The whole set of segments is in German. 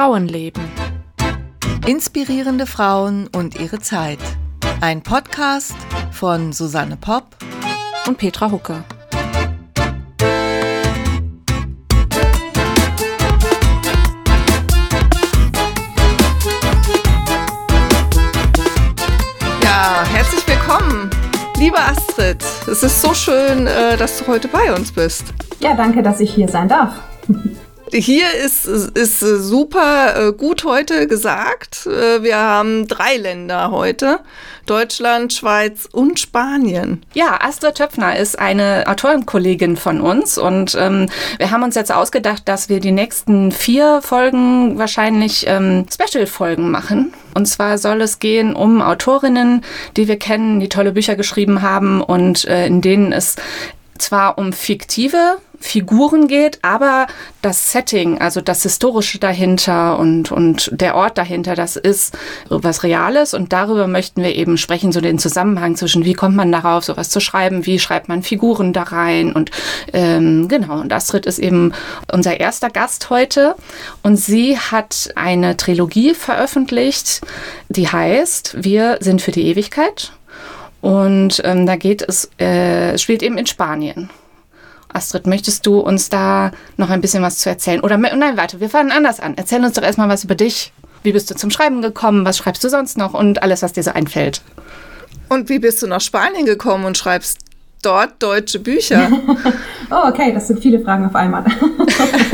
Frauenleben. Inspirierende Frauen und ihre Zeit. Ein Podcast von Susanne Popp und Petra Hucke. Ja, herzlich willkommen, liebe Astrid. Es ist so schön, äh, dass du heute bei uns bist. Ja, danke, dass ich hier sein darf. Hier ist, ist super äh, gut heute gesagt. Äh, wir haben drei Länder heute. Deutschland, Schweiz und Spanien. Ja, Astrid Töpfner ist eine Autorenkollegin von uns und ähm, wir haben uns jetzt ausgedacht, dass wir die nächsten vier Folgen wahrscheinlich ähm, Special-Folgen machen. Und zwar soll es gehen um Autorinnen, die wir kennen, die tolle Bücher geschrieben haben und äh, in denen es zwar um fiktive Figuren geht, aber das Setting, also das Historische dahinter und, und der Ort dahinter, das ist was Reales. Und darüber möchten wir eben sprechen, so den Zusammenhang zwischen, wie kommt man darauf, sowas zu schreiben, wie schreibt man Figuren da rein? Und ähm, genau, und Astrid ist eben unser erster Gast heute. Und sie hat eine Trilogie veröffentlicht, die heißt Wir sind für die Ewigkeit. Und ähm, da geht es, äh, spielt eben in Spanien. Astrid, möchtest du uns da noch ein bisschen was zu erzählen? Oder nein, warte, wir fangen anders an. Erzähl uns doch erstmal was über dich. Wie bist du zum Schreiben gekommen? Was schreibst du sonst noch? Und alles, was dir so einfällt. Und wie bist du nach Spanien gekommen und schreibst dort deutsche Bücher? oh, okay, das sind viele Fragen auf einmal.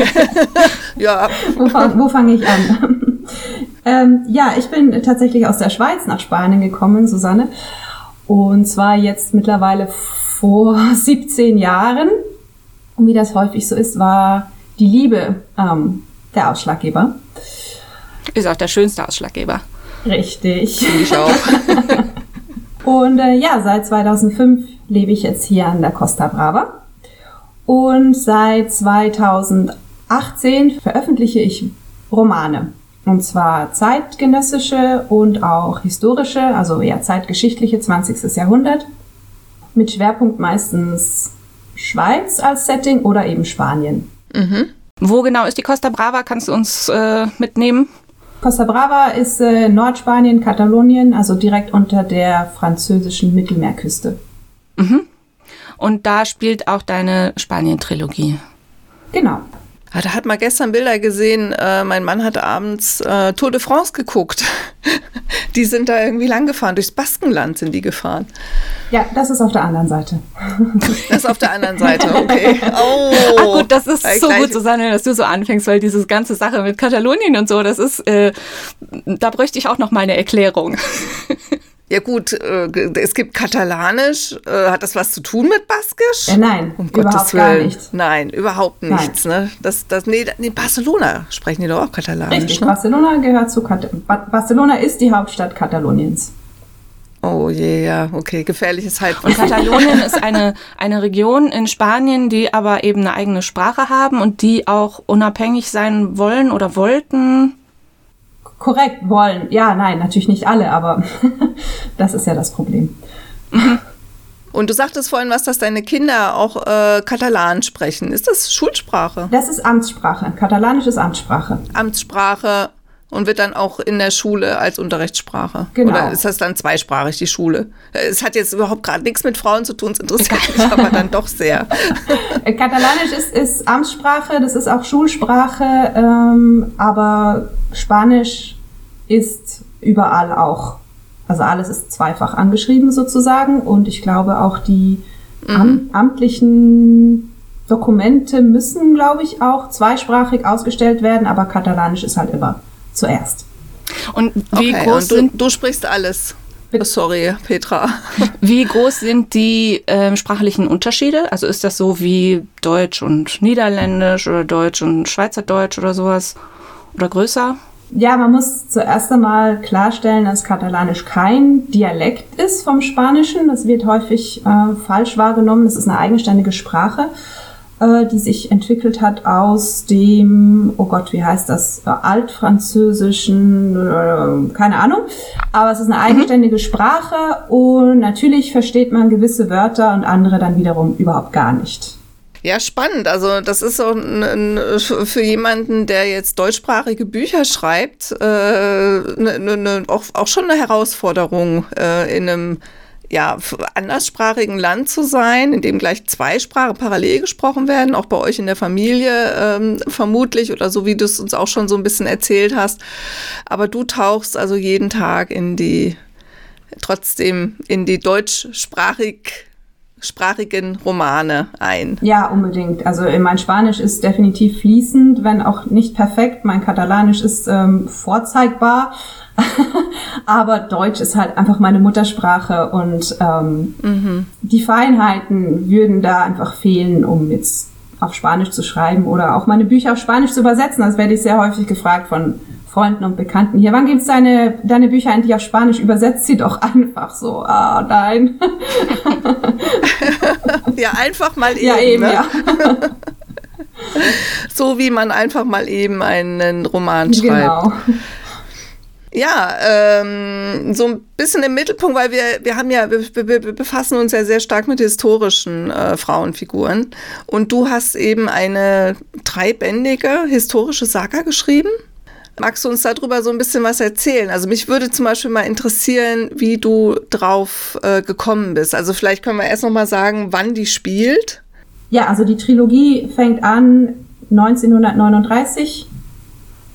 ja. Wo, wo fange ich an? ähm, ja, ich bin tatsächlich aus der Schweiz nach Spanien gekommen, Susanne. Und zwar jetzt mittlerweile vor 17 Jahren. Und wie das häufig so ist, war die Liebe ähm, der Ausschlaggeber. Ist auch der schönste Ausschlaggeber. Richtig. Finde ich auch. Und äh, ja, seit 2005 lebe ich jetzt hier an der Costa Brava. Und seit 2018 veröffentliche ich Romane. Und zwar zeitgenössische und auch historische, also eher zeitgeschichtliche 20. Jahrhundert. Mit Schwerpunkt meistens Schweiz als Setting oder eben Spanien. Mhm. Wo genau ist die Costa Brava? Kannst du uns äh, mitnehmen? Costa Brava ist äh, Nordspanien, Katalonien, also direkt unter der französischen Mittelmeerküste. Mhm. Und da spielt auch deine Spanien-Trilogie. Genau. Ah, da hat man gestern Bilder gesehen, äh, mein Mann hat abends äh, Tour de France geguckt. die sind da irgendwie lang gefahren, durchs Baskenland sind die gefahren. Ja, das ist auf der anderen Seite. das ist auf der anderen Seite, okay. Oh, Ach gut, das ist so gut, Susanne, dass du so anfängst, weil diese ganze Sache mit Katalonien und so, das ist, äh, da bräuchte ich auch noch mal eine Erklärung. Ja gut, äh, es gibt Katalanisch. Äh, hat das was zu tun mit Baskisch? Äh, nein, um überhaupt Gottes Willen. gar nicht. Nein, überhaupt nichts. Nein. Ne? Das, das, nee, nee, Barcelona sprechen die doch auch Katalanisch. Richtig, ne? Barcelona gehört zu Kat Barcelona ist die Hauptstadt Kataloniens. Oh je, ja, okay, gefährliches Halbwissen. Und Katalonien ist eine, eine Region in Spanien, die aber eben eine eigene Sprache haben und die auch unabhängig sein wollen oder wollten korrekt wollen. Ja, nein, natürlich nicht alle, aber das ist ja das Problem. Und du sagtest vorhin was, dass deine Kinder auch äh, Katalan sprechen. Ist das Schulsprache? Das ist Amtssprache. Katalanisch ist Amtssprache. Amtssprache und wird dann auch in der Schule als Unterrichtssprache. Genau. Oder ist das dann zweisprachig, die Schule? Es hat jetzt überhaupt gerade nichts mit Frauen zu tun, es interessiert mich aber dann doch sehr. Katalanisch ist, ist Amtssprache, das ist auch Schulsprache, ähm, aber Spanisch ist überall auch. Also alles ist zweifach angeschrieben sozusagen und ich glaube auch die mhm. am, amtlichen Dokumente müssen, glaube ich, auch zweisprachig ausgestellt werden, aber Katalanisch ist halt immer zuerst. Und wie okay, groß und du, sind du sprichst alles? Sorry, Petra. Wie groß sind die äh, sprachlichen Unterschiede? Also ist das so wie Deutsch und Niederländisch oder Deutsch und Schweizerdeutsch oder sowas? Oder größer? Ja, man muss zuerst einmal klarstellen, dass Katalanisch kein Dialekt ist vom Spanischen. Das wird häufig äh, falsch wahrgenommen. Das ist eine eigenständige Sprache. Äh, die sich entwickelt hat aus dem, oh Gott, wie heißt das, äh, altfranzösischen, äh, keine Ahnung, aber es ist eine mhm. eigenständige Sprache und natürlich versteht man gewisse Wörter und andere dann wiederum überhaupt gar nicht. Ja, spannend. Also das ist auch ein, ein, für jemanden, der jetzt deutschsprachige Bücher schreibt, äh, ne, ne, ne, auch, auch schon eine Herausforderung äh, in einem ja, anderssprachigen Land zu sein, in dem gleich zwei Sprachen parallel gesprochen werden, auch bei euch in der Familie ähm, vermutlich oder so wie du es uns auch schon so ein bisschen erzählt hast. Aber du tauchst also jeden Tag in die, trotzdem in die deutschsprachig sprachigen Romane ein. Ja, unbedingt. Also äh, mein Spanisch ist definitiv fließend, wenn auch nicht perfekt. Mein Katalanisch ist ähm, vorzeigbar. Aber Deutsch ist halt einfach meine Muttersprache und ähm, mhm. die Feinheiten würden da einfach fehlen, um jetzt auf Spanisch zu schreiben oder auch meine Bücher auf Spanisch zu übersetzen. Das werde ich sehr häufig gefragt von Freunden und Bekannten hier. Wann gibt's deine, deine Bücher endlich auf Spanisch? Übersetzt sie doch einfach so. Ah, nein. ja, einfach mal eben. Ja, eben, ne? ja. so wie man einfach mal eben einen Roman schreibt. Genau. Ja, ähm, so ein bisschen im Mittelpunkt, weil wir, wir haben ja, wir, wir befassen uns ja sehr stark mit historischen äh, Frauenfiguren. Und du hast eben eine dreibändige historische Saga geschrieben. Magst du uns darüber so ein bisschen was erzählen? Also mich würde zum Beispiel mal interessieren, wie du drauf äh, gekommen bist. Also vielleicht können wir erst noch mal sagen, wann die spielt. Ja, also die Trilogie fängt an 1939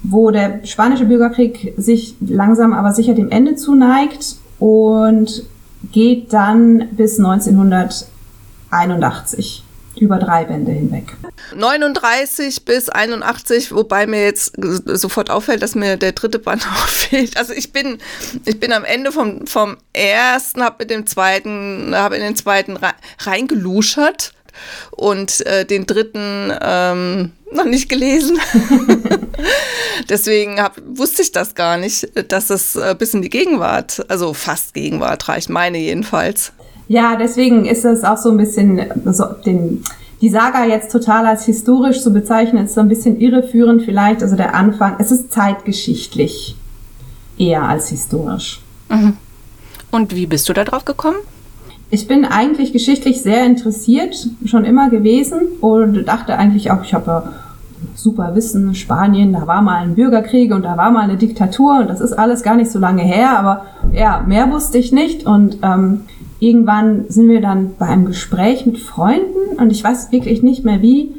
wo der spanische Bürgerkrieg sich langsam aber sicher dem Ende zuneigt und geht dann bis 1981 über drei Bände hinweg. 39 bis 81, wobei mir jetzt sofort auffällt, dass mir der dritte Band auch fehlt. Also ich bin, ich bin am Ende vom, vom ersten, habe mit dem zweiten, habe in den zweiten reingeluschert und äh, den dritten ähm, noch nicht gelesen. Deswegen hab, wusste ich das gar nicht, dass es äh, bis in die Gegenwart, also fast Gegenwart reicht, meine jedenfalls. Ja, deswegen ist es auch so ein bisschen, so den, die Saga jetzt total als historisch zu bezeichnen, ist so ein bisschen irreführend vielleicht. Also der Anfang, es ist zeitgeschichtlich eher als historisch. Mhm. Und wie bist du da drauf gekommen? Ich bin eigentlich geschichtlich sehr interessiert, schon immer gewesen und dachte eigentlich auch, ich habe super Wissen, Spanien, da war mal ein Bürgerkrieg und da war mal eine Diktatur und das ist alles gar nicht so lange her, aber ja, mehr wusste ich nicht und ähm, irgendwann sind wir dann bei einem Gespräch mit Freunden und ich weiß wirklich nicht mehr wie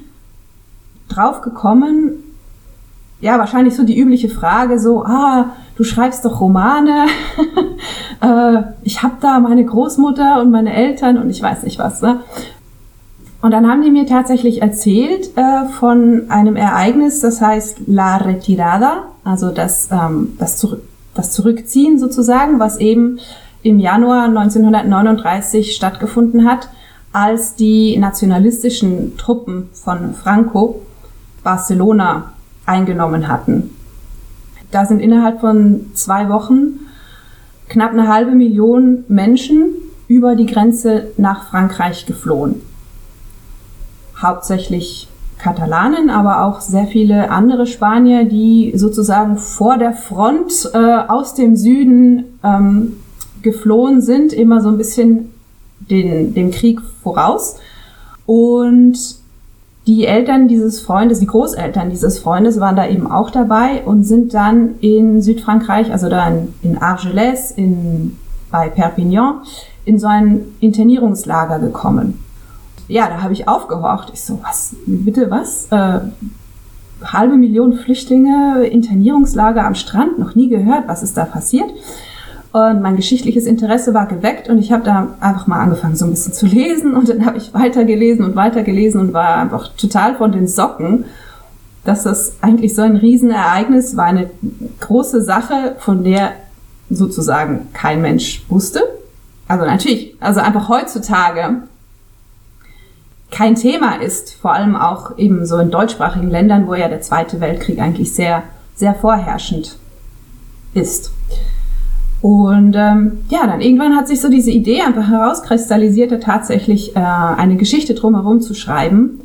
drauf gekommen, ja, wahrscheinlich so die übliche Frage, so, ah, du schreibst doch Romane. äh, ich habe da meine Großmutter und meine Eltern und ich weiß nicht was. Ne? Und dann haben die mir tatsächlich erzählt äh, von einem Ereignis, das heißt La Retirada, also das, ähm, das, Zurück das Zurückziehen sozusagen, was eben im Januar 1939 stattgefunden hat, als die nationalistischen Truppen von Franco Barcelona eingenommen hatten. Da sind innerhalb von zwei Wochen knapp eine halbe Million Menschen über die Grenze nach Frankreich geflohen. Hauptsächlich Katalanen, aber auch sehr viele andere Spanier, die sozusagen vor der Front äh, aus dem Süden ähm, geflohen sind, immer so ein bisschen den, dem Krieg voraus. Und die Eltern dieses Freundes, die Großeltern dieses Freundes waren da eben auch dabei und sind dann in Südfrankreich, also da in, in Argelès, in, bei Perpignan, in so ein Internierungslager gekommen. Ja, da habe ich aufgehorcht. Ich so, was, bitte was? Äh, halbe Million Flüchtlinge, Internierungslager am Strand, noch nie gehört, was ist da passiert? Und mein geschichtliches Interesse war geweckt und ich habe da einfach mal angefangen, so ein bisschen zu lesen. Und dann habe ich weitergelesen und weitergelesen und war einfach total von den Socken, dass das eigentlich so ein Riesenereignis war, eine große Sache, von der sozusagen kein Mensch wusste. Also natürlich, also einfach heutzutage kein Thema ist, vor allem auch eben so in deutschsprachigen Ländern, wo ja der Zweite Weltkrieg eigentlich sehr, sehr vorherrschend ist. Und ähm, ja, dann irgendwann hat sich so diese Idee einfach herauskristallisiert, tatsächlich äh, eine Geschichte drumherum zu schreiben.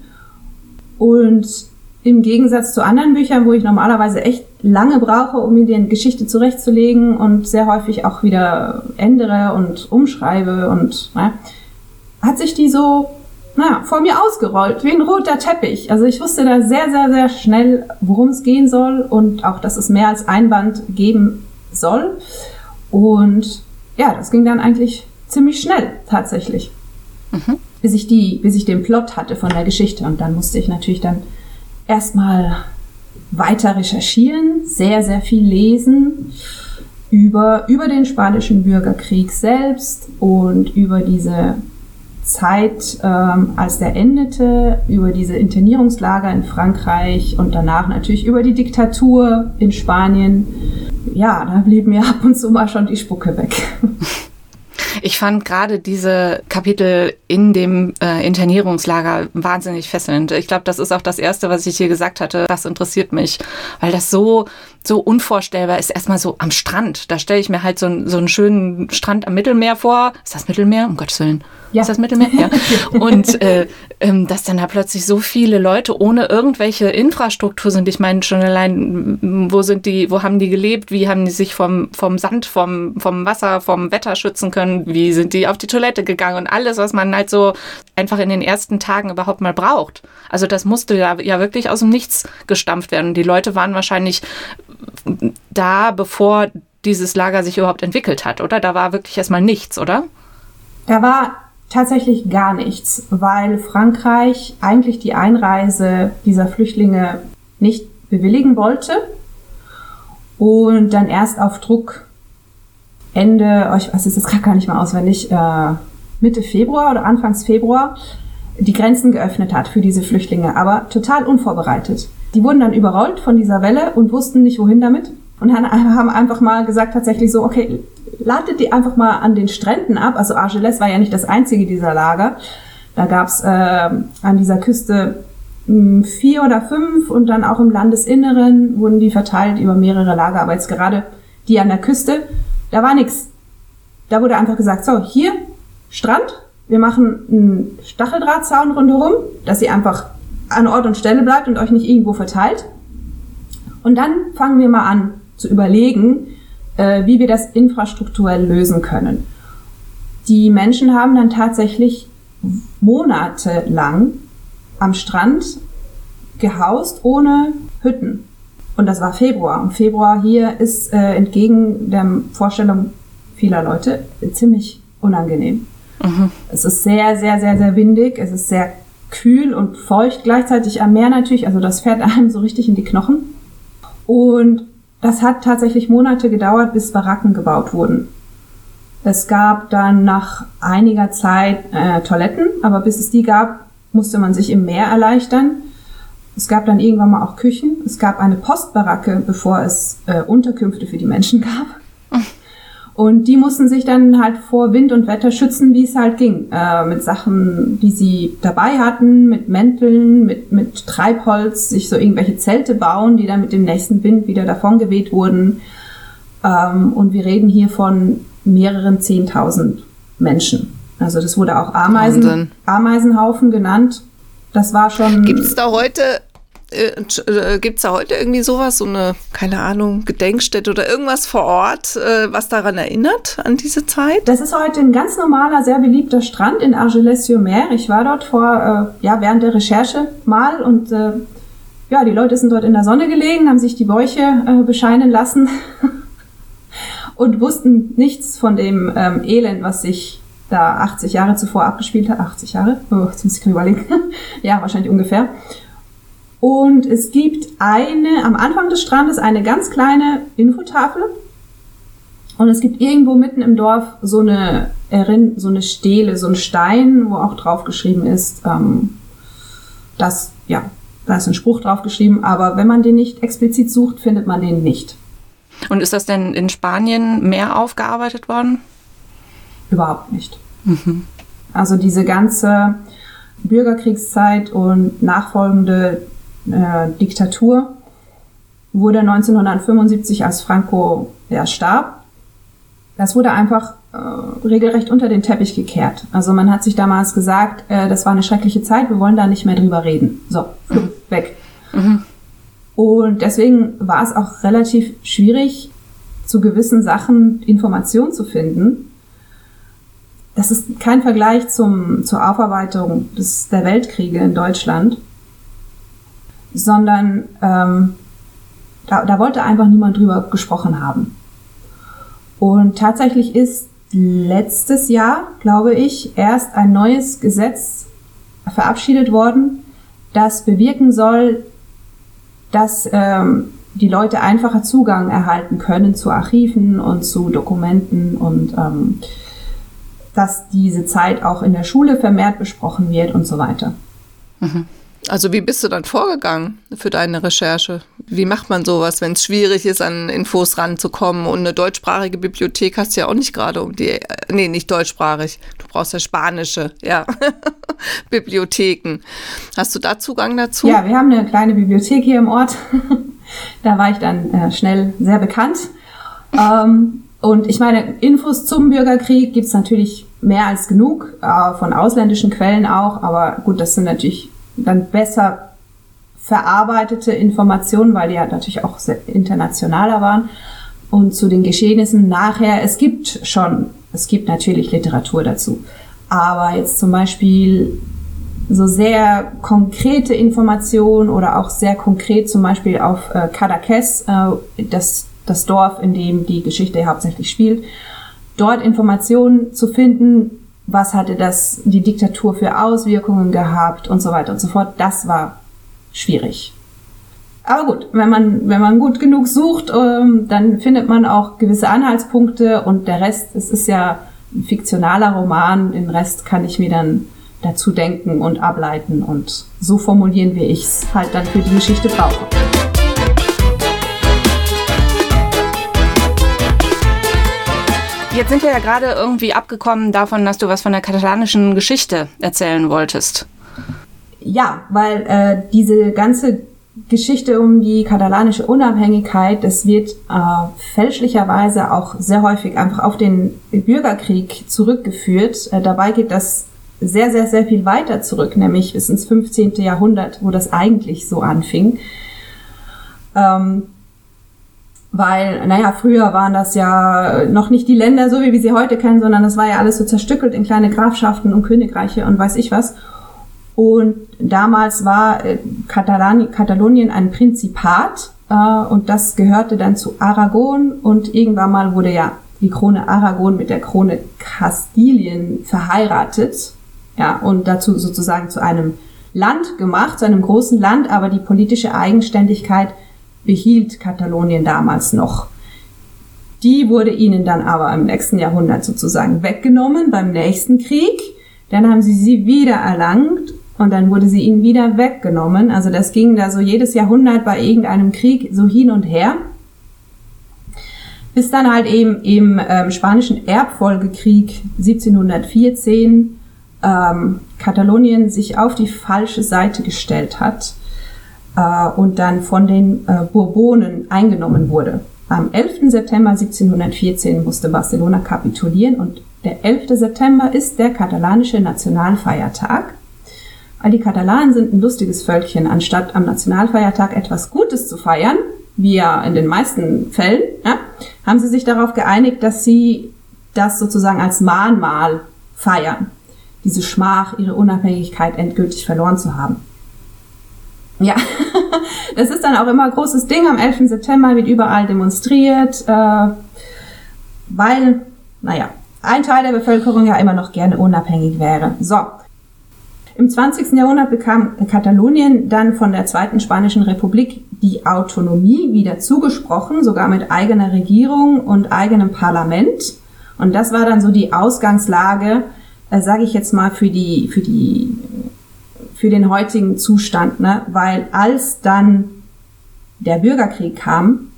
Und im Gegensatz zu anderen Büchern, wo ich normalerweise echt lange brauche, um mir die Geschichte zurechtzulegen und sehr häufig auch wieder ändere und umschreibe und na, hat sich die so naja, vor mir ausgerollt, wie ein roter Teppich. Also ich wusste da sehr, sehr, sehr schnell, worum es gehen soll und auch, dass es mehr als ein Band geben soll. Und ja, das ging dann eigentlich ziemlich schnell tatsächlich. Mhm. Bis ich die, bis ich den Plot hatte von der Geschichte. Und dann musste ich natürlich dann erstmal weiter recherchieren, sehr, sehr viel lesen über, über den spanischen Bürgerkrieg selbst und über diese Zeit, ähm, als der endete, über diese Internierungslager in Frankreich und danach natürlich über die Diktatur in Spanien. Ja, da blieb mir ab und zu mal schon die Spucke weg. Ich fand gerade diese Kapitel in dem äh, Internierungslager wahnsinnig fesselnd. Ich glaube, das ist auch das Erste, was ich hier gesagt hatte. Das interessiert mich, weil das so so unvorstellbar ist. Erstmal so am Strand. Da stelle ich mir halt so, so einen schönen Strand am Mittelmeer vor. Ist das Mittelmeer? Um Gottes Willen. Ja. Ist das Mittelmeer? Ja. Und äh, ähm, dass dann da plötzlich so viele Leute ohne irgendwelche Infrastruktur sind. Ich meine schon allein, wo sind die, wo haben die gelebt? Wie haben die sich vom, vom Sand, vom, vom Wasser, vom Wetter schützen können? Wie sind die auf die Toilette gegangen? Und alles, was man halt so einfach in den ersten Tagen überhaupt mal braucht. Also das musste ja, ja wirklich aus dem Nichts gestampft werden. Die Leute waren wahrscheinlich da, bevor dieses Lager sich überhaupt entwickelt hat, oder? Da war wirklich erstmal nichts, oder? Da war tatsächlich gar nichts, weil Frankreich eigentlich die Einreise dieser Flüchtlinge nicht bewilligen wollte und dann erst auf Druck Ende, oh, ich weiß es jetzt gar nicht mehr auswendig, äh, Mitte Februar oder Anfangs Februar die Grenzen geöffnet hat für diese Flüchtlinge, aber total unvorbereitet. Die wurden dann überrollt von dieser Welle und wussten nicht, wohin damit. Und haben einfach mal gesagt, tatsächlich so, okay, ladet die einfach mal an den Stränden ab. Also Argelès war ja nicht das einzige dieser Lager. Da gab's äh, an dieser Küste mh, hm, vier oder fünf und dann auch im Landesinneren wurden die verteilt über mehrere Lager. Aber jetzt gerade die an der Küste, da war nichts. Da wurde einfach gesagt, so, hier, Strand, wir machen einen Stacheldrahtzaun rundherum, dass ihr einfach an Ort und Stelle bleibt und euch nicht irgendwo verteilt. Und dann fangen wir mal an zu überlegen, äh, wie wir das infrastrukturell lösen können. Die Menschen haben dann tatsächlich monatelang am Strand gehaust ohne Hütten. Und das war Februar. Und Februar hier ist äh, entgegen der Vorstellung vieler Leute ziemlich unangenehm. Mhm. Es ist sehr, sehr, sehr, sehr windig. Es ist sehr kühl und feucht gleichzeitig am Meer natürlich. Also das fährt einem so richtig in die Knochen. Und das hat tatsächlich Monate gedauert, bis Baracken gebaut wurden. Es gab dann nach einiger Zeit äh, Toiletten, aber bis es die gab, musste man sich im Meer erleichtern. Es gab dann irgendwann mal auch Küchen. Es gab eine Postbaracke, bevor es äh, Unterkünfte für die Menschen gab. Und die mussten sich dann halt vor Wind und Wetter schützen, wie es halt ging. Äh, mit Sachen, die sie dabei hatten, mit Mänteln, mit, mit Treibholz, sich so irgendwelche Zelte bauen, die dann mit dem nächsten Wind wieder davon geweht wurden. Ähm, und wir reden hier von mehreren Zehntausend Menschen. Also das wurde auch Ameisen, Ameisenhaufen genannt. Das war schon. Gibt es da heute äh, äh Gibt es da heute irgendwie sowas, so eine, keine Ahnung, Gedenkstätte oder irgendwas vor Ort, äh, was daran erinnert, an diese Zeit? Das ist heute ein ganz normaler, sehr beliebter Strand in Argelès-sur-Mer. Ich war dort vor, äh, ja, während der Recherche mal und äh, ja, die Leute sind dort in der Sonne gelegen, haben sich die Bäuche äh, bescheinen lassen und wussten nichts von dem ähm, Elend, was sich da 80 Jahre zuvor abgespielt hat. 80 Jahre? Oh, jetzt muss ich überlegen. ja, wahrscheinlich ungefähr. Und es gibt eine, am Anfang des Strandes eine ganz kleine Infotafel. Und es gibt irgendwo mitten im Dorf so eine, so eine Stele, so ein Stein, wo auch drauf geschrieben ist, ähm, dass, ja, da ist ein Spruch drauf geschrieben, aber wenn man den nicht explizit sucht, findet man den nicht. Und ist das denn in Spanien mehr aufgearbeitet worden? Überhaupt nicht. Mhm. Also diese ganze Bürgerkriegszeit und nachfolgende äh, Diktatur, wurde 1975, als Franco ja, starb, das wurde einfach äh, regelrecht unter den Teppich gekehrt. Also man hat sich damals gesagt, äh, das war eine schreckliche Zeit, wir wollen da nicht mehr drüber reden. So, mhm. weg. Mhm. Und deswegen war es auch relativ schwierig, zu gewissen Sachen Informationen zu finden. das ist kein Vergleich zum, zur Aufarbeitung des, der Weltkriege in Deutschland, sondern ähm, da, da wollte einfach niemand drüber gesprochen haben. Und tatsächlich ist letztes Jahr, glaube ich, erst ein neues Gesetz verabschiedet worden, das bewirken soll, dass ähm, die Leute einfacher Zugang erhalten können zu Archiven und zu Dokumenten und ähm, dass diese Zeit auch in der Schule vermehrt besprochen wird und so weiter. Mhm. Also wie bist du dann vorgegangen für deine Recherche? Wie macht man sowas, wenn es schwierig ist, an Infos ranzukommen? Und eine deutschsprachige Bibliothek hast du ja auch nicht gerade um die, äh, nee, nicht deutschsprachig. Du brauchst ja spanische, ja, Bibliotheken. Hast du da Zugang dazu? Ja, wir haben eine kleine Bibliothek hier im Ort. da war ich dann äh, schnell sehr bekannt. Ähm, und ich meine, Infos zum Bürgerkrieg gibt es natürlich mehr als genug, äh, von ausländischen Quellen auch. Aber gut, das sind natürlich dann besser verarbeitete Informationen, weil die ja natürlich auch internationaler waren. Und zu den Geschehnissen nachher, es gibt schon, es gibt natürlich Literatur dazu. Aber jetzt zum Beispiel so sehr konkrete Informationen oder auch sehr konkret zum Beispiel auf äh, Cadaqués, äh, das, das Dorf, in dem die Geschichte hauptsächlich spielt, dort Informationen zu finden, was hatte das, die Diktatur für Auswirkungen gehabt und so weiter und so fort. Das war schwierig. Aber gut, wenn man, wenn man gut genug sucht, ähm, dann findet man auch gewisse Anhaltspunkte und der Rest, es ist ja ein fiktionaler Roman, den Rest kann ich mir dann dazu denken und ableiten und so formulieren, wie ich es halt dann für die Geschichte brauche. Jetzt sind wir ja gerade irgendwie abgekommen davon, dass du was von der katalanischen Geschichte erzählen wolltest. Ja, weil äh, diese ganze Geschichte um die katalanische Unabhängigkeit, das wird äh, fälschlicherweise auch sehr häufig einfach auf den Bürgerkrieg zurückgeführt. Äh, dabei geht das sehr, sehr, sehr viel weiter zurück, nämlich bis ins 15. Jahrhundert, wo das eigentlich so anfing. Ähm, weil, naja, früher waren das ja noch nicht die Länder so, wie wir sie heute kennen, sondern das war ja alles so zerstückelt in kleine Grafschaften und Königreiche und weiß ich was. Und damals war äh, Katalan Katalonien ein Prinzipat äh, und das gehörte dann zu Aragon und irgendwann mal wurde ja die Krone Aragon mit der Krone Kastilien verheiratet. Ja, und dazu sozusagen zu einem Land gemacht, zu einem großen Land, aber die politische Eigenständigkeit behielt Katalonien damals noch. Die wurde ihnen dann aber im nächsten Jahrhundert sozusagen weggenommen beim nächsten Krieg. Dann haben sie sie wieder erlangt und dann wurde sie ihnen wieder weggenommen. Also das ging da so jedes Jahrhundert bei irgendeinem Krieg so hin und her. Bis dann halt eben im ähm, spanischen Erbfolgekrieg 1714 ähm, Katalonien sich auf die falsche Seite gestellt hat äh, und dann von den äh, Bourbonen eingenommen wurde. Am 11. September 1714 musste Barcelona kapitulieren und der 11. September ist der katalanische Nationalfeiertag. All die Katalanen sind ein lustiges Völkchen. Anstatt am Nationalfeiertag etwas Gutes zu feiern, wie ja in den meisten Fällen, ja, haben sie sich darauf geeinigt, dass sie das sozusagen als Mahnmal feiern. Diese Schmach, ihre Unabhängigkeit endgültig verloren zu haben. Ja, das ist dann auch immer ein großes Ding. Am 11. September wird überall demonstriert, äh, weil, naja, ein Teil der Bevölkerung ja immer noch gerne unabhängig wäre. So. Im 20. Jahrhundert bekam Katalonien dann von der Zweiten Spanischen Republik die Autonomie wieder zugesprochen, sogar mit eigener Regierung und eigenem Parlament. Und das war dann so die Ausgangslage, äh, sage ich jetzt mal, für die, für die für den heutigen Zustand, ne? weil als dann der Bürgerkrieg kam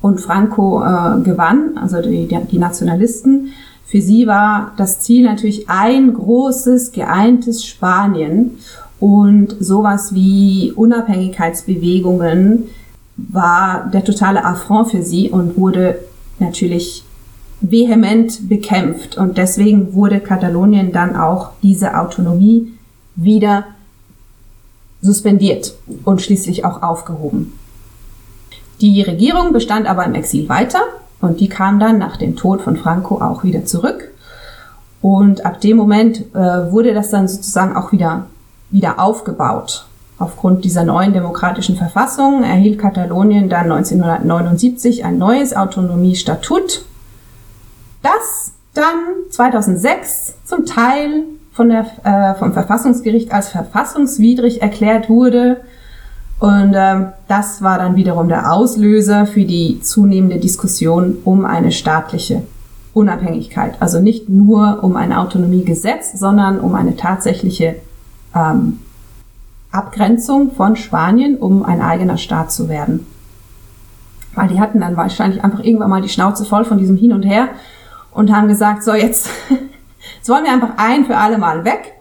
und Franco äh, gewann, also die, die Nationalisten, für sie war das Ziel natürlich ein großes, geeintes Spanien und sowas wie Unabhängigkeitsbewegungen war der totale Affront für sie und wurde natürlich vehement bekämpft. Und deswegen wurde Katalonien dann auch diese Autonomie wieder suspendiert und schließlich auch aufgehoben. Die Regierung bestand aber im Exil weiter und die kam dann nach dem Tod von Franco auch wieder zurück. Und ab dem Moment äh, wurde das dann sozusagen auch wieder, wieder aufgebaut. Aufgrund dieser neuen demokratischen Verfassung erhielt Katalonien dann 1979 ein neues Autonomiestatut, das dann 2006 zum Teil von der, äh, vom Verfassungsgericht als verfassungswidrig erklärt wurde. Und ähm, das war dann wiederum der Auslöser für die zunehmende Diskussion um eine staatliche Unabhängigkeit. Also nicht nur um ein Autonomiegesetz, sondern um eine tatsächliche ähm, Abgrenzung von Spanien, um ein eigener Staat zu werden. Weil die hatten dann wahrscheinlich einfach irgendwann mal die Schnauze voll von diesem Hin und Her und haben gesagt, so jetzt, jetzt wollen wir einfach ein für alle Mal weg.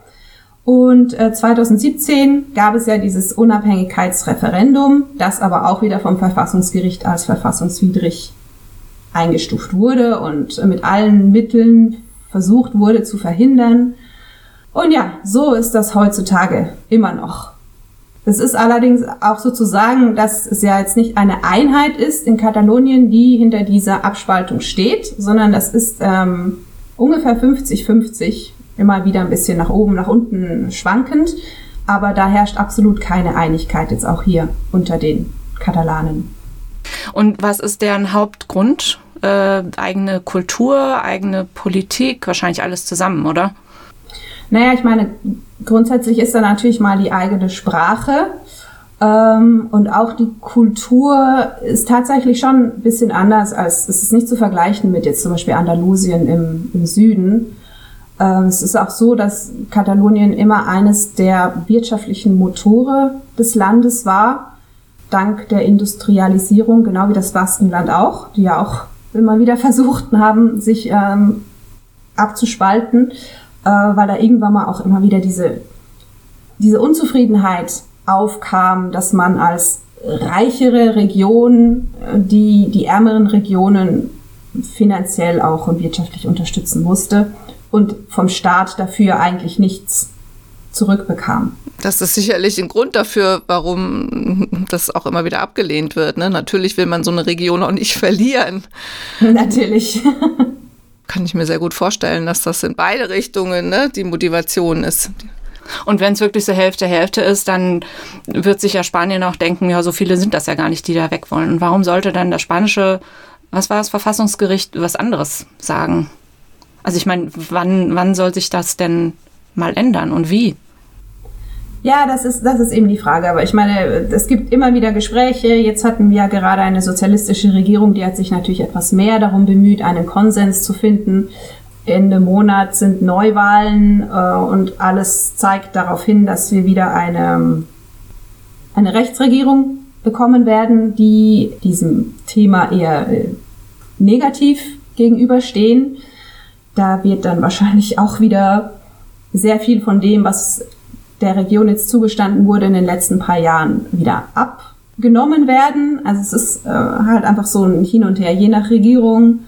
Und äh, 2017 gab es ja dieses Unabhängigkeitsreferendum, das aber auch wieder vom Verfassungsgericht als verfassungswidrig eingestuft wurde und mit allen Mitteln versucht wurde zu verhindern. Und ja, so ist das heutzutage immer noch. Es ist allerdings auch so zu sagen, dass es ja jetzt nicht eine Einheit ist in Katalonien, die hinter dieser Abspaltung steht, sondern das ist ähm, ungefähr 50-50, immer wieder ein bisschen nach oben, nach unten schwankend. Aber da herrscht absolut keine Einigkeit jetzt auch hier unter den Katalanen. Und was ist deren Hauptgrund? Äh, eigene Kultur, eigene Politik, wahrscheinlich alles zusammen, oder? Naja, ich meine, grundsätzlich ist da natürlich mal die eigene Sprache. Ähm, und auch die Kultur ist tatsächlich schon ein bisschen anders als, es ist nicht zu vergleichen mit jetzt zum Beispiel Andalusien im, im Süden. Ähm, es ist auch so, dass Katalonien immer eines der wirtschaftlichen Motore des Landes war, dank der Industrialisierung, genau wie das Baskenland auch, die ja auch immer wieder versucht haben, sich ähm, abzuspalten äh, weil da irgendwann mal auch immer wieder diese, diese Unzufriedenheit aufkam, dass man als reichere Region äh, die, die ärmeren Regionen finanziell auch und wirtschaftlich unterstützen musste und vom Staat dafür eigentlich nichts zurückbekam. Das ist sicherlich ein Grund dafür, warum das auch immer wieder abgelehnt wird. Ne? Natürlich will man so eine Region auch nicht verlieren. Natürlich. kann ich mir sehr gut vorstellen, dass das in beide Richtungen ne, die Motivation ist. Und wenn es wirklich so Hälfte Hälfte ist, dann wird sich ja Spanien auch denken, ja, so viele sind das ja gar nicht, die da weg wollen. Und warum sollte dann das spanische, was war das Verfassungsgericht, was anderes sagen? Also ich meine, wann, wann soll sich das denn mal ändern und wie? Ja, das ist, das ist eben die Frage. Aber ich meine, es gibt immer wieder Gespräche. Jetzt hatten wir ja gerade eine sozialistische Regierung, die hat sich natürlich etwas mehr darum bemüht, einen Konsens zu finden. Ende Monat sind Neuwahlen äh, und alles zeigt darauf hin, dass wir wieder eine, eine Rechtsregierung bekommen werden, die diesem Thema eher äh, negativ gegenüberstehen. Da wird dann wahrscheinlich auch wieder sehr viel von dem, was der Region jetzt zugestanden wurde in den letzten paar Jahren wieder abgenommen werden. Also es ist äh, halt einfach so ein Hin und Her. Je nach Regierung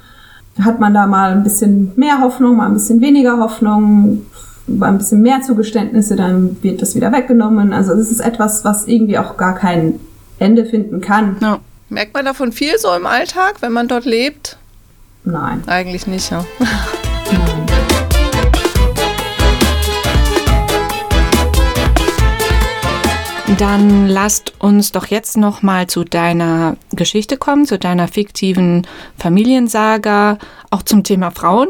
hat man da mal ein bisschen mehr Hoffnung, mal ein bisschen weniger Hoffnung, mal ein bisschen mehr Zugeständnisse, dann wird das wieder weggenommen. Also es ist etwas, was irgendwie auch gar kein Ende finden kann. Ja. Merkt man davon viel so im Alltag, wenn man dort lebt? Nein. Eigentlich nicht, ja. Dann lasst uns doch jetzt noch mal zu deiner Geschichte kommen, zu deiner fiktiven Familiensaga, auch zum Thema Frauen.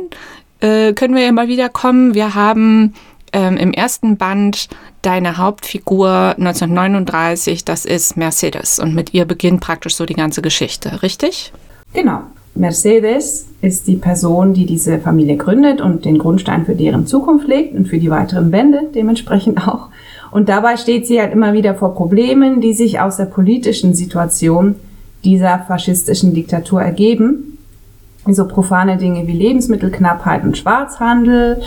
Äh, können wir ja mal wieder kommen. Wir haben ähm, im ersten Band deine Hauptfigur 1939, das ist Mercedes. Und mit ihr beginnt praktisch so die ganze Geschichte, richtig? Genau. Mercedes ist die Person, die diese Familie gründet und den Grundstein für deren Zukunft legt und für die weiteren Bände dementsprechend auch. Und dabei steht sie halt immer wieder vor Problemen, die sich aus der politischen Situation dieser faschistischen Diktatur ergeben. So profane Dinge wie Lebensmittelknappheit und Schwarzhandel,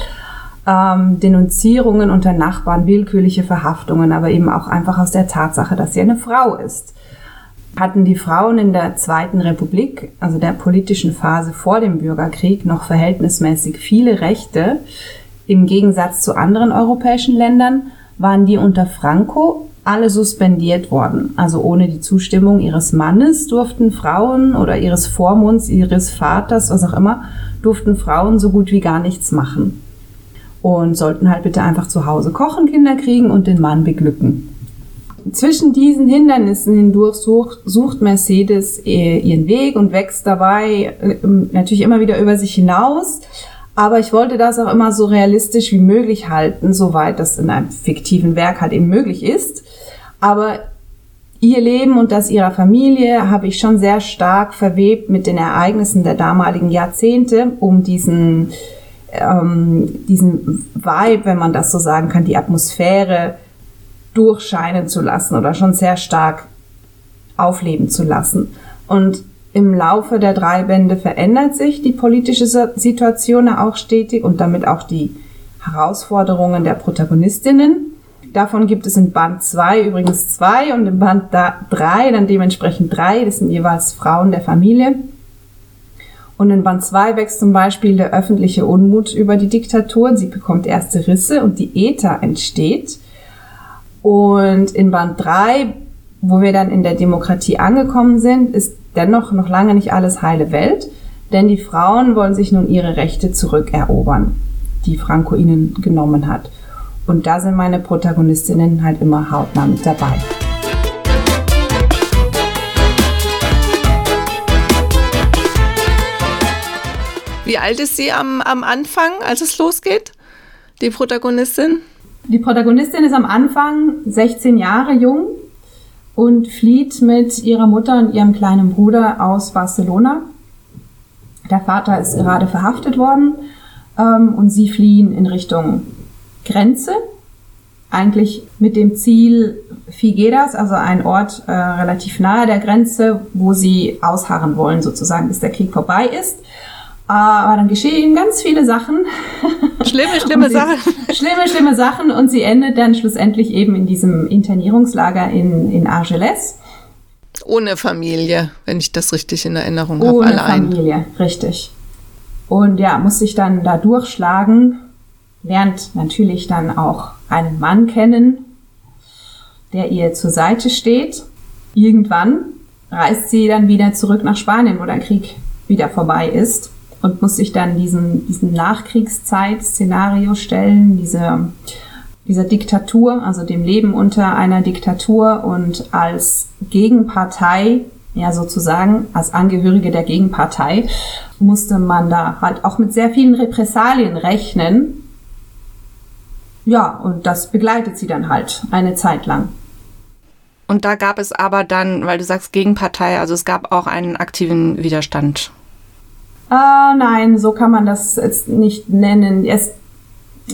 ähm, Denunzierungen unter Nachbarn, willkürliche Verhaftungen, aber eben auch einfach aus der Tatsache, dass sie eine Frau ist. Hatten die Frauen in der Zweiten Republik, also der politischen Phase vor dem Bürgerkrieg, noch verhältnismäßig viele Rechte, im Gegensatz zu anderen europäischen Ländern, waren die unter Franco alle suspendiert worden. Also ohne die Zustimmung ihres Mannes durften Frauen oder ihres Vormunds, ihres Vaters, was auch immer, durften Frauen so gut wie gar nichts machen. und sollten halt bitte einfach zu Hause kochen, Kinder kriegen und den Mann beglücken. Zwischen diesen Hindernissen hindurch sucht, sucht Mercedes ihren Weg und wächst dabei äh, natürlich immer wieder über sich hinaus. Aber ich wollte das auch immer so realistisch wie möglich halten, soweit das in einem fiktiven Werk halt eben möglich ist. Aber ihr Leben und das ihrer Familie habe ich schon sehr stark verwebt mit den Ereignissen der damaligen Jahrzehnte, um diesen ähm, diesen Vibe, wenn man das so sagen kann, die Atmosphäre durchscheinen zu lassen oder schon sehr stark aufleben zu lassen. Und im Laufe der drei Bände verändert sich die politische Situation auch stetig und damit auch die Herausforderungen der Protagonistinnen. Davon gibt es in Band 2 übrigens zwei und in Band 3 dann dementsprechend drei. Das sind jeweils Frauen der Familie. Und in Band 2 wächst zum Beispiel der öffentliche Unmut über die Diktatur. Sie bekommt erste Risse und die ETA entsteht. Und in Band 3, wo wir dann in der Demokratie angekommen sind, ist dennoch noch lange nicht alles heile Welt, denn die Frauen wollen sich nun ihre Rechte zurückerobern, die Franco ihnen genommen hat. Und da sind meine Protagonistinnen halt immer hautnah mit dabei. Wie alt ist sie am, am Anfang, als es losgeht? Die Protagonistin? Die Protagonistin ist am Anfang 16 Jahre jung und flieht mit ihrer Mutter und ihrem kleinen Bruder aus Barcelona. Der Vater ist gerade verhaftet worden ähm, und sie fliehen in Richtung Grenze. Eigentlich mit dem Ziel Figueras, also ein Ort äh, relativ nahe der Grenze, wo sie ausharren wollen, sozusagen, bis der Krieg vorbei ist. Aber dann geschehen ganz viele Sachen. Schlimme, schlimme sie, Sachen. Schlimme, schlimme Sachen. Und sie endet dann schlussendlich eben in diesem Internierungslager in, in Argelès. Ohne Familie, wenn ich das richtig in Erinnerung habe. Ohne allein. Familie, richtig. Und ja, muss sich dann da durchschlagen, lernt natürlich dann auch einen Mann kennen, der ihr zur Seite steht. Irgendwann reist sie dann wieder zurück nach Spanien, wo der Krieg wieder vorbei ist und muss sich dann diesen, diesen Nachkriegszeit-Szenario stellen, diese, dieser Diktatur, also dem Leben unter einer Diktatur und als Gegenpartei, ja sozusagen als Angehörige der Gegenpartei, musste man da halt auch mit sehr vielen Repressalien rechnen. Ja, und das begleitet sie dann halt eine Zeit lang. Und da gab es aber dann, weil du sagst Gegenpartei, also es gab auch einen aktiven Widerstand. Äh, nein, so kann man das jetzt nicht nennen. Es,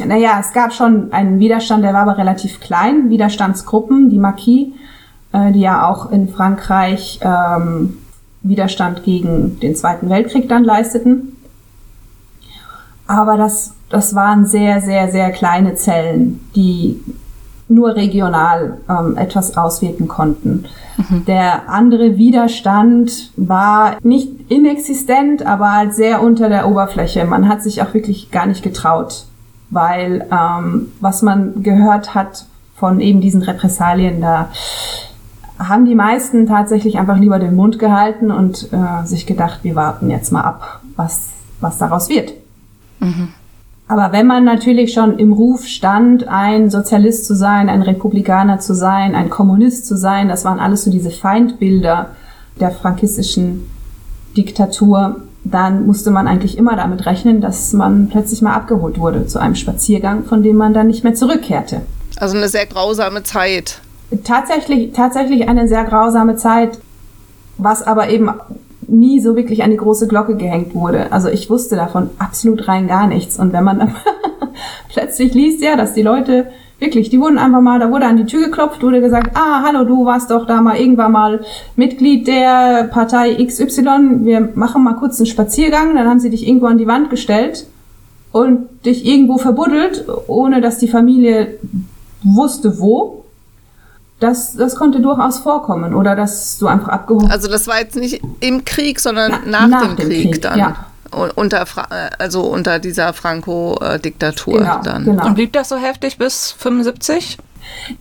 naja, es gab schon einen Widerstand, der war aber relativ klein. Widerstandsgruppen, die Marquis, äh, die ja auch in Frankreich ähm, Widerstand gegen den Zweiten Weltkrieg dann leisteten. Aber das, das waren sehr, sehr, sehr kleine Zellen, die nur regional ähm, etwas auswirken konnten. Mhm. Der andere Widerstand war nicht inexistent, aber halt sehr unter der Oberfläche. Man hat sich auch wirklich gar nicht getraut, weil ähm, was man gehört hat von eben diesen Repressalien, da haben die meisten tatsächlich einfach lieber den Mund gehalten und äh, sich gedacht, wir warten jetzt mal ab, was, was daraus wird. Mhm. Aber wenn man natürlich schon im Ruf stand, ein Sozialist zu sein, ein Republikaner zu sein, ein Kommunist zu sein, das waren alles so diese Feindbilder der frankistischen Diktatur, dann musste man eigentlich immer damit rechnen, dass man plötzlich mal abgeholt wurde zu einem Spaziergang, von dem man dann nicht mehr zurückkehrte. Also eine sehr grausame Zeit. Tatsächlich, tatsächlich eine sehr grausame Zeit, was aber eben nie so wirklich an die große Glocke gehängt wurde. Also ich wusste davon absolut rein gar nichts. Und wenn man dann plötzlich liest, ja, dass die Leute wirklich, die wurden einfach mal, da wurde an die Tür geklopft, wurde gesagt, ah, hallo, du warst doch da mal irgendwann mal Mitglied der Partei XY, wir machen mal kurz einen Spaziergang, dann haben sie dich irgendwo an die Wand gestellt und dich irgendwo verbuddelt, ohne dass die Familie wusste wo das, das konnte durchaus vorkommen oder dass du einfach abgehoben Also das war jetzt nicht im Krieg, sondern Na, nach, nach, dem, dem Krieg, Krieg, dann. Ja. Unter, also unter dieser Franco-Diktatur genau, dann. Genau. Und blieb das so heftig bis 75?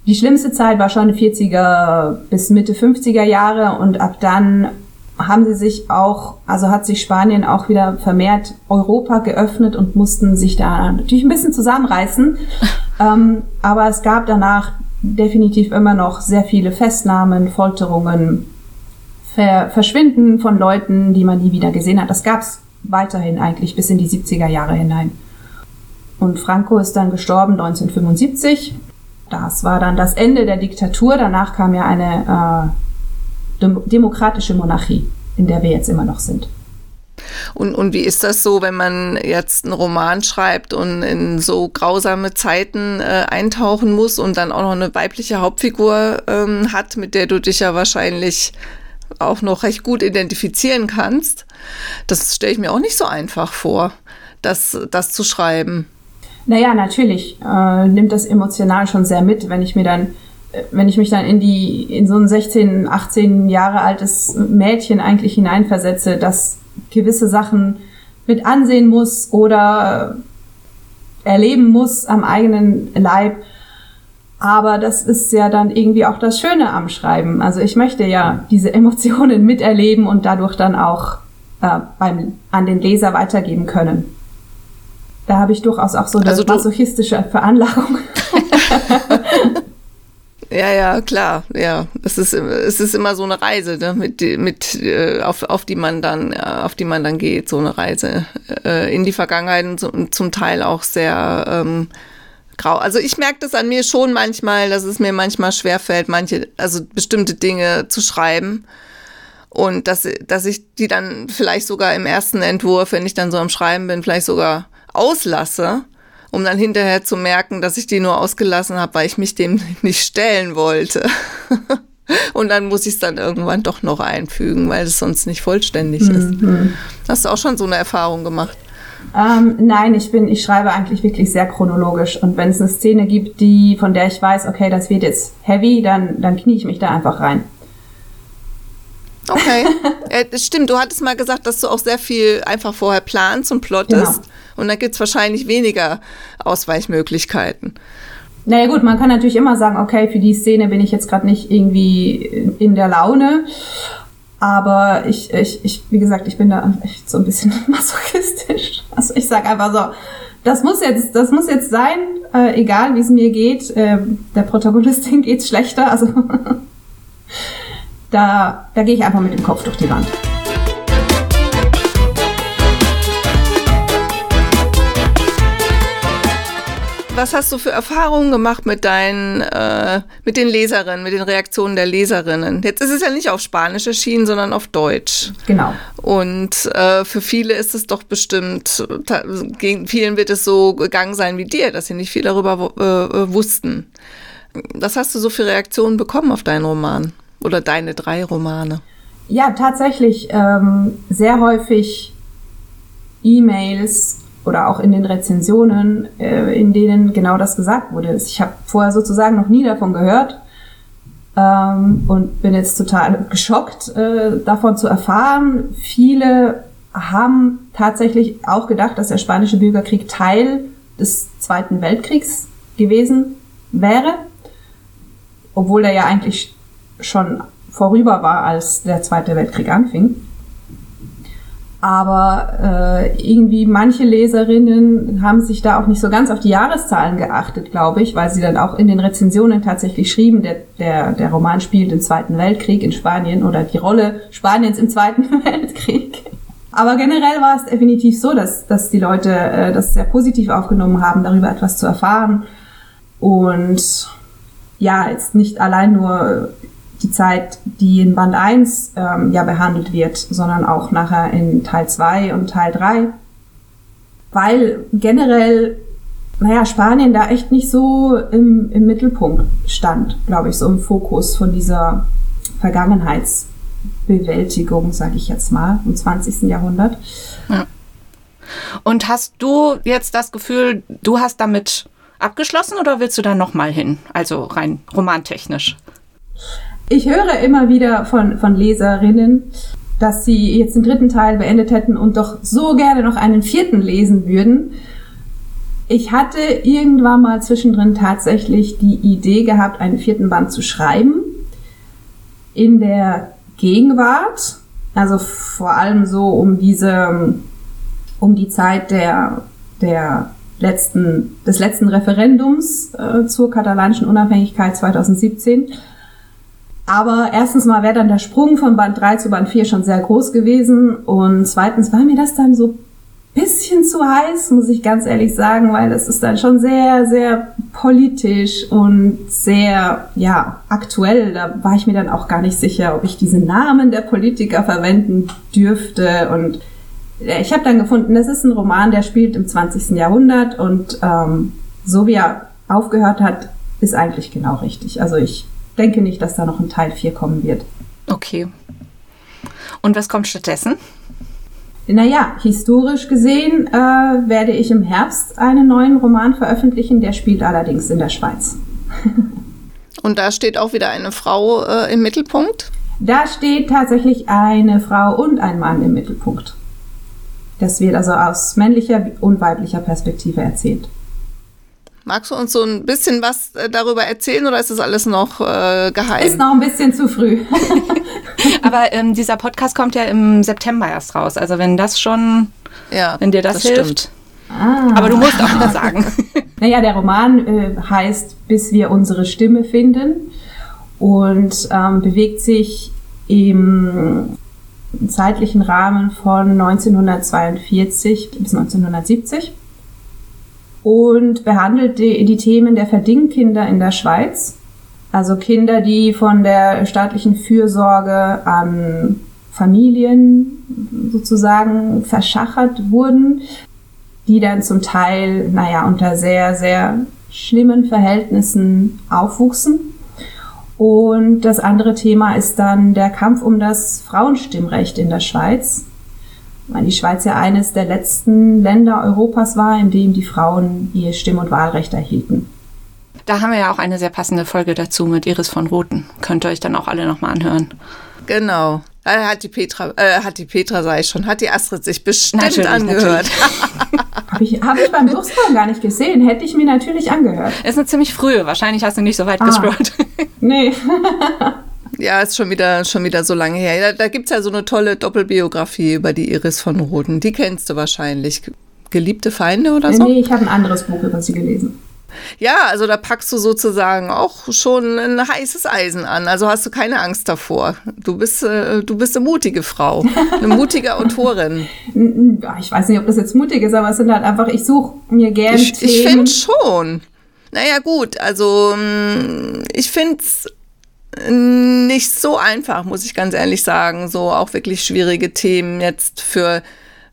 Die schlimmste Zeit war schon 40er bis Mitte 50er Jahre und ab dann haben sie sich auch, also hat sich Spanien auch wieder vermehrt Europa geöffnet und mussten sich da natürlich ein bisschen zusammenreißen. ähm, aber es gab danach definitiv immer noch sehr viele Festnahmen, Folterungen, Ver Verschwinden von Leuten, die man nie wieder gesehen hat. Das gab es weiterhin eigentlich bis in die 70er Jahre hinein. Und Franco ist dann gestorben 1975. Das war dann das Ende der Diktatur. Danach kam ja eine äh, dem demokratische Monarchie, in der wir jetzt immer noch sind. Und, und wie ist das so, wenn man jetzt einen Roman schreibt und in so grausame Zeiten äh, eintauchen muss und dann auch noch eine weibliche Hauptfigur ähm, hat, mit der du dich ja wahrscheinlich auch noch recht gut identifizieren kannst? Das stelle ich mir auch nicht so einfach vor, das, das zu schreiben. Naja, natürlich äh, nimmt das emotional schon sehr mit, wenn ich mir dann, äh, wenn ich mich dann in die, in so ein 16, 18 Jahre altes Mädchen eigentlich hineinversetze, das gewisse Sachen mit ansehen muss oder erleben muss am eigenen Leib. Aber das ist ja dann irgendwie auch das Schöne am Schreiben. Also ich möchte ja diese Emotionen miterleben und dadurch dann auch äh, beim, an den Leser weitergeben können. Da habe ich durchaus auch so eine also masochistische Veranlagung. Ja, ja, klar, ja. Es ist, es ist immer so eine Reise, ne, mit, mit, äh, auf, auf die man dann, auf die man dann geht, so eine Reise äh, in die Vergangenheit und zum, zum Teil auch sehr ähm, grau. Also ich merke das an mir schon manchmal, dass es mir manchmal schwerfällt, manche, also bestimmte Dinge zu schreiben. Und dass, dass ich die dann vielleicht sogar im ersten Entwurf, wenn ich dann so am Schreiben bin, vielleicht sogar auslasse um dann hinterher zu merken, dass ich die nur ausgelassen habe, weil ich mich dem nicht stellen wollte. Und dann muss ich es dann irgendwann doch noch einfügen, weil es sonst nicht vollständig ist. Mhm. Hast du auch schon so eine Erfahrung gemacht? Ähm, nein, ich bin, ich schreibe eigentlich wirklich sehr chronologisch. Und wenn es eine Szene gibt, die, von der ich weiß, okay, das wird jetzt heavy, dann, dann knie ich mich da einfach rein. Okay. äh, stimmt, du hattest mal gesagt, dass du auch sehr viel einfach vorher planst und plottest. Genau. Und da gibt es wahrscheinlich weniger Ausweichmöglichkeiten. Naja gut, man kann natürlich immer sagen, okay, für die Szene bin ich jetzt gerade nicht irgendwie in der Laune. Aber ich, ich, ich, wie gesagt, ich bin da echt so ein bisschen masochistisch. Also ich sage einfach so, das muss jetzt, das muss jetzt sein, äh, egal wie es mir geht. Äh, der Protagonistin geht's schlechter. Also da, da gehe ich einfach mit dem Kopf durch die Wand. Was hast du für Erfahrungen gemacht mit deinen, äh, mit den Leserinnen, mit den Reaktionen der Leserinnen? Jetzt ist es ja nicht auf Spanisch erschienen, sondern auf Deutsch. Genau. Und äh, für viele ist es doch bestimmt, gegen vielen wird es so gegangen sein wie dir, dass sie nicht viel darüber äh, wussten. Was hast du so für Reaktionen bekommen auf deinen Roman oder deine drei Romane? Ja, tatsächlich ähm, sehr häufig E-Mails oder auch in den Rezensionen, äh, in denen genau das gesagt wurde. Ich habe vorher sozusagen noch nie davon gehört ähm, und bin jetzt total geschockt äh, davon zu erfahren. Viele haben tatsächlich auch gedacht, dass der spanische Bürgerkrieg Teil des Zweiten Weltkriegs gewesen wäre, obwohl er ja eigentlich schon vorüber war, als der Zweite Weltkrieg anfing. Aber äh, irgendwie manche Leserinnen haben sich da auch nicht so ganz auf die Jahreszahlen geachtet, glaube ich, weil sie dann auch in den Rezensionen tatsächlich schrieben, der, der, der Roman spielt im Zweiten Weltkrieg in Spanien oder die Rolle Spaniens im Zweiten Weltkrieg. Aber generell war es definitiv so, dass, dass die Leute äh, das sehr positiv aufgenommen haben, darüber etwas zu erfahren. Und ja, jetzt nicht allein nur die Zeit, die in Band 1 ähm, ja behandelt wird, sondern auch nachher in Teil 2 und Teil 3. Weil generell, naja, Spanien da echt nicht so im, im Mittelpunkt stand, glaube ich, so im Fokus von dieser Vergangenheitsbewältigung, sage ich jetzt mal, im 20. Jahrhundert. Ja. Und hast du jetzt das Gefühl, du hast damit abgeschlossen oder willst du da nochmal hin? Also rein romantechnisch ich höre immer wieder von, von Leserinnen, dass sie jetzt den dritten Teil beendet hätten und doch so gerne noch einen vierten lesen würden. Ich hatte irgendwann mal zwischendrin tatsächlich die Idee gehabt, einen vierten Band zu schreiben. In der Gegenwart, Also vor allem so um diese, um die Zeit der, der letzten, des letzten Referendums äh, zur katalanischen Unabhängigkeit 2017. Aber erstens mal wäre dann der Sprung von Band 3 zu Band 4 schon sehr groß gewesen. Und zweitens war mir das dann so bisschen zu heiß, muss ich ganz ehrlich sagen, weil es ist dann schon sehr, sehr politisch und sehr, ja, aktuell. Da war ich mir dann auch gar nicht sicher, ob ich diese Namen der Politiker verwenden dürfte. Und ich habe dann gefunden, das ist ein Roman, der spielt im 20. Jahrhundert und ähm, so wie er aufgehört hat, ist eigentlich genau richtig. Also ich denke nicht, dass da noch ein Teil 4 kommen wird. Okay. Und was kommt stattdessen? Naja, historisch gesehen äh, werde ich im Herbst einen neuen Roman veröffentlichen, der spielt allerdings in der Schweiz. Und da steht auch wieder eine Frau äh, im Mittelpunkt? Da steht tatsächlich eine Frau und ein Mann im Mittelpunkt. Das wird also aus männlicher und weiblicher Perspektive erzählt. Magst du uns so ein bisschen was äh, darüber erzählen oder ist das alles noch äh, geheim? Ist noch ein bisschen zu früh. Aber ähm, dieser Podcast kommt ja im September erst raus. Also wenn das schon, ja, wenn dir das, das hilft. Ah. Aber du musst auch nicht sagen. Naja, der Roman äh, heißt Bis wir unsere Stimme finden und ähm, bewegt sich im zeitlichen Rahmen von 1942 bis 1970 und behandelt die, die Themen der Verdingkinder in der Schweiz. Also Kinder, die von der staatlichen Fürsorge an Familien sozusagen verschachert wurden, die dann zum Teil, naja, unter sehr, sehr schlimmen Verhältnissen aufwuchsen. Und das andere Thema ist dann der Kampf um das Frauenstimmrecht in der Schweiz weil die Schweiz ja eines der letzten Länder Europas war, in dem die Frauen ihr Stimm- und Wahlrecht erhielten. Da haben wir ja auch eine sehr passende Folge dazu mit Iris von Roten. Könnt ihr euch dann auch alle nochmal anhören. Genau. Äh, hat die Petra, äh, hat die Petra, sag ich schon, hat die Astrid sich bestimmt natürlich, angehört. Habe ich, hab ich beim Durchscrollen gar nicht gesehen. Hätte ich mir natürlich angehört. Ist eine ziemlich frühe. Wahrscheinlich hast du nicht so weit ah. gescrollt. Nee. Ja, ist schon wieder, schon wieder so lange her. Da, da gibt es ja so eine tolle Doppelbiografie über die Iris von Roden. Die kennst du wahrscheinlich. Geliebte Feinde oder so? Nee, ich habe ein anderes Buch über sie gelesen. Ja, also da packst du sozusagen auch schon ein heißes Eisen an. Also hast du keine Angst davor. Du bist, äh, du bist eine mutige Frau, eine mutige Autorin. Ich weiß nicht, ob das jetzt mutig ist, aber es sind halt einfach, ich suche mir gerne Ich, ich finde schon. Naja, gut, also mm, ich finde es nicht so einfach, muss ich ganz ehrlich sagen. So auch wirklich schwierige Themen jetzt für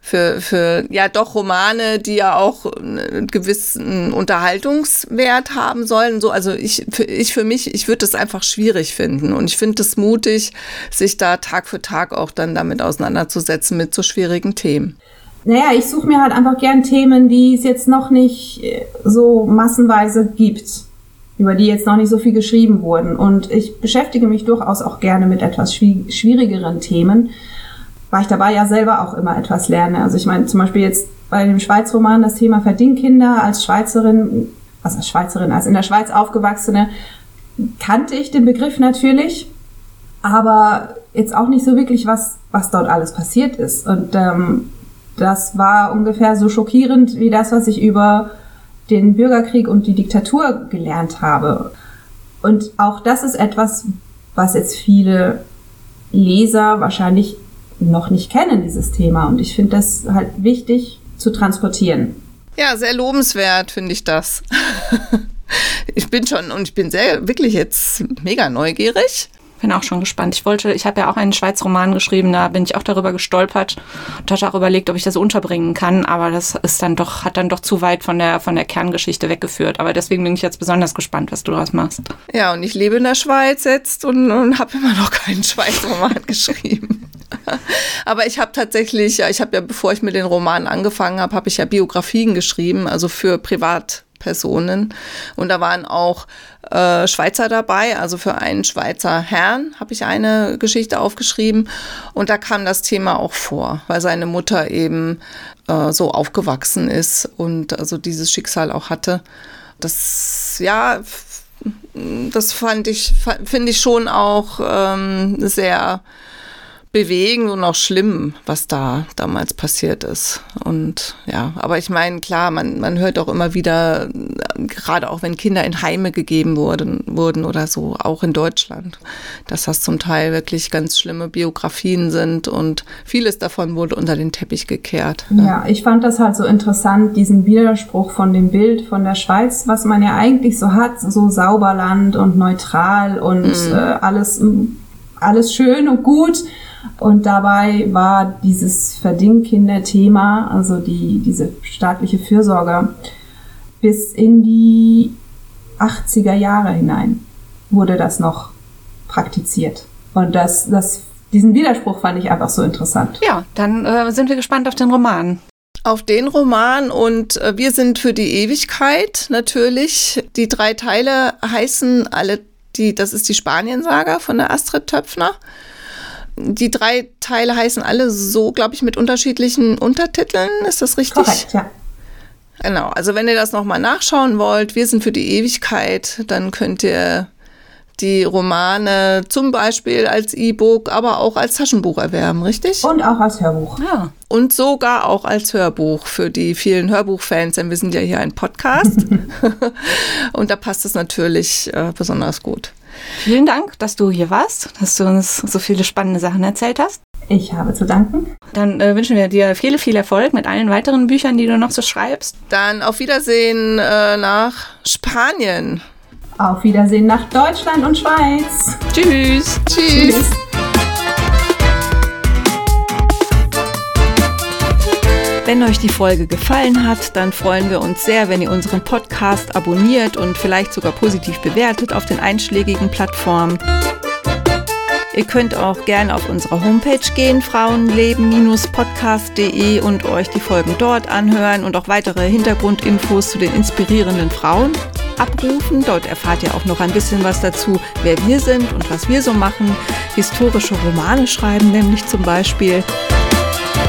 für, für ja doch Romane, die ja auch einen gewissen Unterhaltungswert haben sollen. So, also ich für, ich für mich, ich würde das einfach schwierig finden und ich finde es mutig, sich da Tag für Tag auch dann damit auseinanderzusetzen mit so schwierigen Themen. Naja, ich suche mir halt einfach gern Themen, die es jetzt noch nicht äh, so massenweise gibt über die jetzt noch nicht so viel geschrieben wurden. Und ich beschäftige mich durchaus auch gerne mit etwas schwierigeren Themen, weil ich dabei ja selber auch immer etwas lerne. Also ich meine zum Beispiel jetzt bei dem Schweizroman das Thema Verdingkinder als Schweizerin, also als Schweizerin, als in der Schweiz aufgewachsene, kannte ich den Begriff natürlich, aber jetzt auch nicht so wirklich, was, was dort alles passiert ist. Und ähm, das war ungefähr so schockierend wie das, was ich über den Bürgerkrieg und die Diktatur gelernt habe. Und auch das ist etwas, was jetzt viele Leser wahrscheinlich noch nicht kennen, dieses Thema. Und ich finde das halt wichtig zu transportieren. Ja, sehr lobenswert finde ich das. ich bin schon und ich bin sehr wirklich jetzt mega neugierig bin auch schon gespannt. Ich wollte, ich habe ja auch einen Schweiz Roman geschrieben, da bin ich auch darüber gestolpert und hatte auch überlegt, ob ich das unterbringen kann, aber das ist dann doch, hat dann doch zu weit von der, von der Kerngeschichte weggeführt. Aber deswegen bin ich jetzt besonders gespannt, was du daraus machst. Ja, und ich lebe in der Schweiz jetzt und, und habe immer noch keinen Schweiz Roman geschrieben. Aber ich habe tatsächlich, ja, ich habe ja, bevor ich mit den Romanen angefangen habe, habe ich ja Biografien geschrieben, also für privat Personen. Und da waren auch äh, Schweizer dabei, also für einen Schweizer Herrn habe ich eine Geschichte aufgeschrieben. Und da kam das Thema auch vor, weil seine Mutter eben äh, so aufgewachsen ist und also dieses Schicksal auch hatte. Das, ja, das fand ich, finde ich schon auch ähm, sehr bewegend und auch schlimm, was da damals passiert ist. Und ja, aber ich meine, klar, man, man hört auch immer wieder, gerade auch wenn Kinder in Heime gegeben wurden, wurden oder so, auch in Deutschland, dass das zum Teil wirklich ganz schlimme Biografien sind und vieles davon wurde unter den Teppich gekehrt. Ja, ich fand das halt so interessant, diesen Widerspruch von dem Bild von der Schweiz, was man ja eigentlich so hat, so Sauberland und neutral und mhm. äh, alles, alles schön und gut. Und dabei war dieses Verdingkinder-Thema, also die, diese staatliche Fürsorge, bis in die 80er Jahre hinein wurde das noch praktiziert. Und das, das, diesen Widerspruch fand ich einfach so interessant. Ja, dann äh, sind wir gespannt auf den Roman. Auf den Roman und äh, wir sind für die Ewigkeit natürlich. Die drei Teile heißen alle, die, das ist die Spanien-Saga von der Astrid Töpfner. Die drei Teile heißen alle so, glaube ich, mit unterschiedlichen Untertiteln. Ist das richtig? Korrekt, ja. Genau, also wenn ihr das nochmal nachschauen wollt, wir sind für die Ewigkeit, dann könnt ihr die Romane zum Beispiel als E-Book, aber auch als Taschenbuch erwerben, richtig? Und auch als Hörbuch. Ja. Und sogar auch als Hörbuch für die vielen Hörbuchfans, denn wir sind ja hier ein Podcast. Und da passt es natürlich äh, besonders gut. Vielen Dank, dass du hier warst, dass du uns so viele spannende Sachen erzählt hast. Ich habe zu danken. Dann äh, wünschen wir dir viel, viel Erfolg mit allen weiteren Büchern, die du noch so schreibst. Dann auf Wiedersehen äh, nach Spanien. Auf Wiedersehen nach Deutschland und Schweiz. Tschüss. Tschüss. Tschüss. Wenn euch die Folge gefallen hat, dann freuen wir uns sehr, wenn ihr unseren Podcast abonniert und vielleicht sogar positiv bewertet auf den einschlägigen Plattformen. Ihr könnt auch gerne auf unsere Homepage gehen, frauenleben-podcast.de und euch die Folgen dort anhören und auch weitere Hintergrundinfos zu den inspirierenden Frauen abrufen. Dort erfahrt ihr auch noch ein bisschen was dazu, wer wir sind und was wir so machen. Historische Romane schreiben nämlich zum Beispiel.